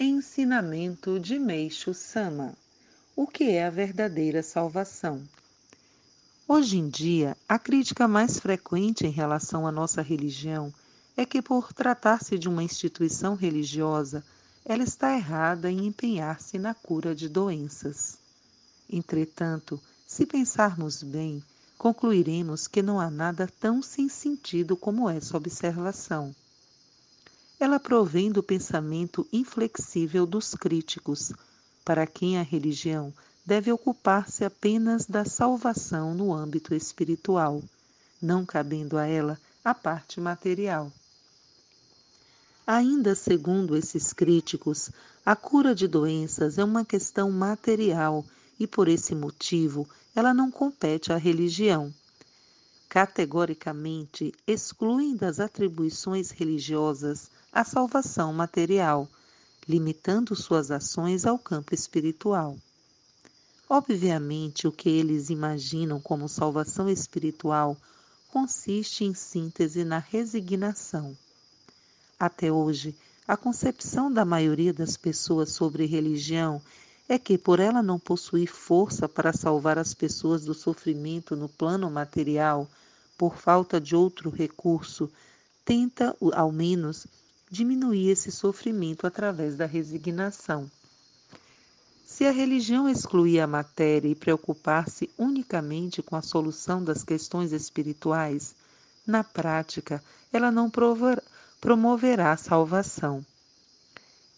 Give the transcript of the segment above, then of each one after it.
Ensinamento de Meixo Sama O que é a verdadeira salvação? Hoje em dia, a crítica mais frequente em relação à nossa religião é que, por tratar-se de uma instituição religiosa, ela está errada em empenhar-se na cura de doenças. Entretanto, se pensarmos bem, concluiremos que não há nada tão sem sentido como essa observação. Ela provém do pensamento inflexível dos críticos, para quem a religião deve ocupar-se apenas da salvação no âmbito espiritual, não cabendo a ela a parte material. Ainda segundo esses críticos, a cura de doenças é uma questão material e, por esse motivo, ela não compete à religião. Categoricamente, excluem das atribuições religiosas a salvação material, limitando suas ações ao campo espiritual. Obviamente, o que eles imaginam como salvação espiritual consiste em síntese na resignação. Até hoje, a concepção da maioria das pessoas sobre religião é que, por ela não possuir força para salvar as pessoas do sofrimento no plano material, por falta de outro recurso, tenta, ao menos, diminuir esse sofrimento através da resignação. Se a religião excluir a matéria e preocupar-se unicamente com a solução das questões espirituais, na prática, ela não promoverá a salvação.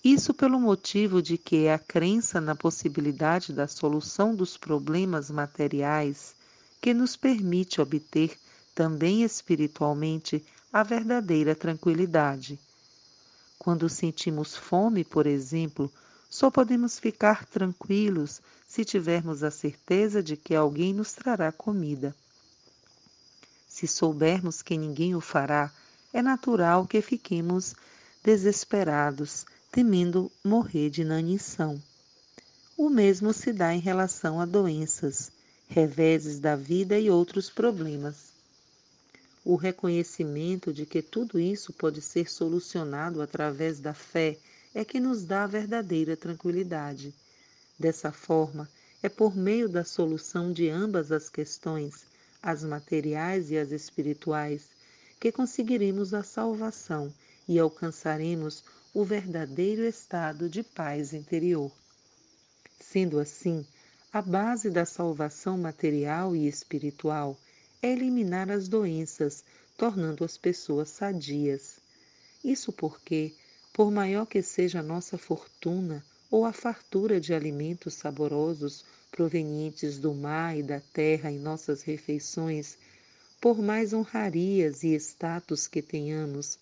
Isso pelo motivo de que é a crença na possibilidade da solução dos problemas materiais que nos permite obter, também espiritualmente, a verdadeira tranquilidade. Quando sentimos fome, por exemplo, só podemos ficar tranquilos se tivermos a certeza de que alguém nos trará comida. Se soubermos que ninguém o fará, é natural que fiquemos desesperados, temendo morrer de inanição. O mesmo se dá em relação a doenças, reveses da vida e outros problemas. O reconhecimento de que tudo isso pode ser solucionado através da fé é que nos dá a verdadeira tranquilidade. Dessa forma, é por meio da solução de ambas as questões, as materiais e as espirituais, que conseguiremos a salvação e alcançaremos o verdadeiro estado de paz interior. Sendo assim, a base da salvação material e espiritual é eliminar as doenças, tornando as pessoas sadias. Isso porque, por maior que seja a nossa fortuna ou a fartura de alimentos saborosos provenientes do mar e da terra em nossas refeições, por mais honrarias e status que tenhamos,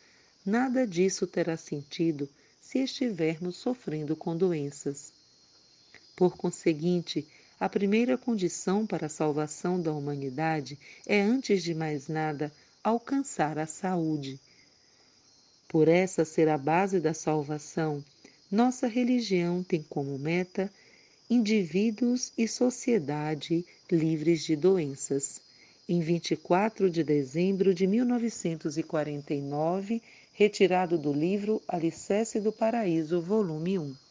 nada disso terá sentido se estivermos sofrendo com doenças. Por conseguinte, a primeira condição para a salvação da humanidade é, antes de mais nada, alcançar a saúde. Por essa ser a base da salvação, nossa religião tem como meta indivíduos e sociedade livres de doenças em 24 de dezembro de 1949, retirado do livro Alicerce do Paraíso, volume 1.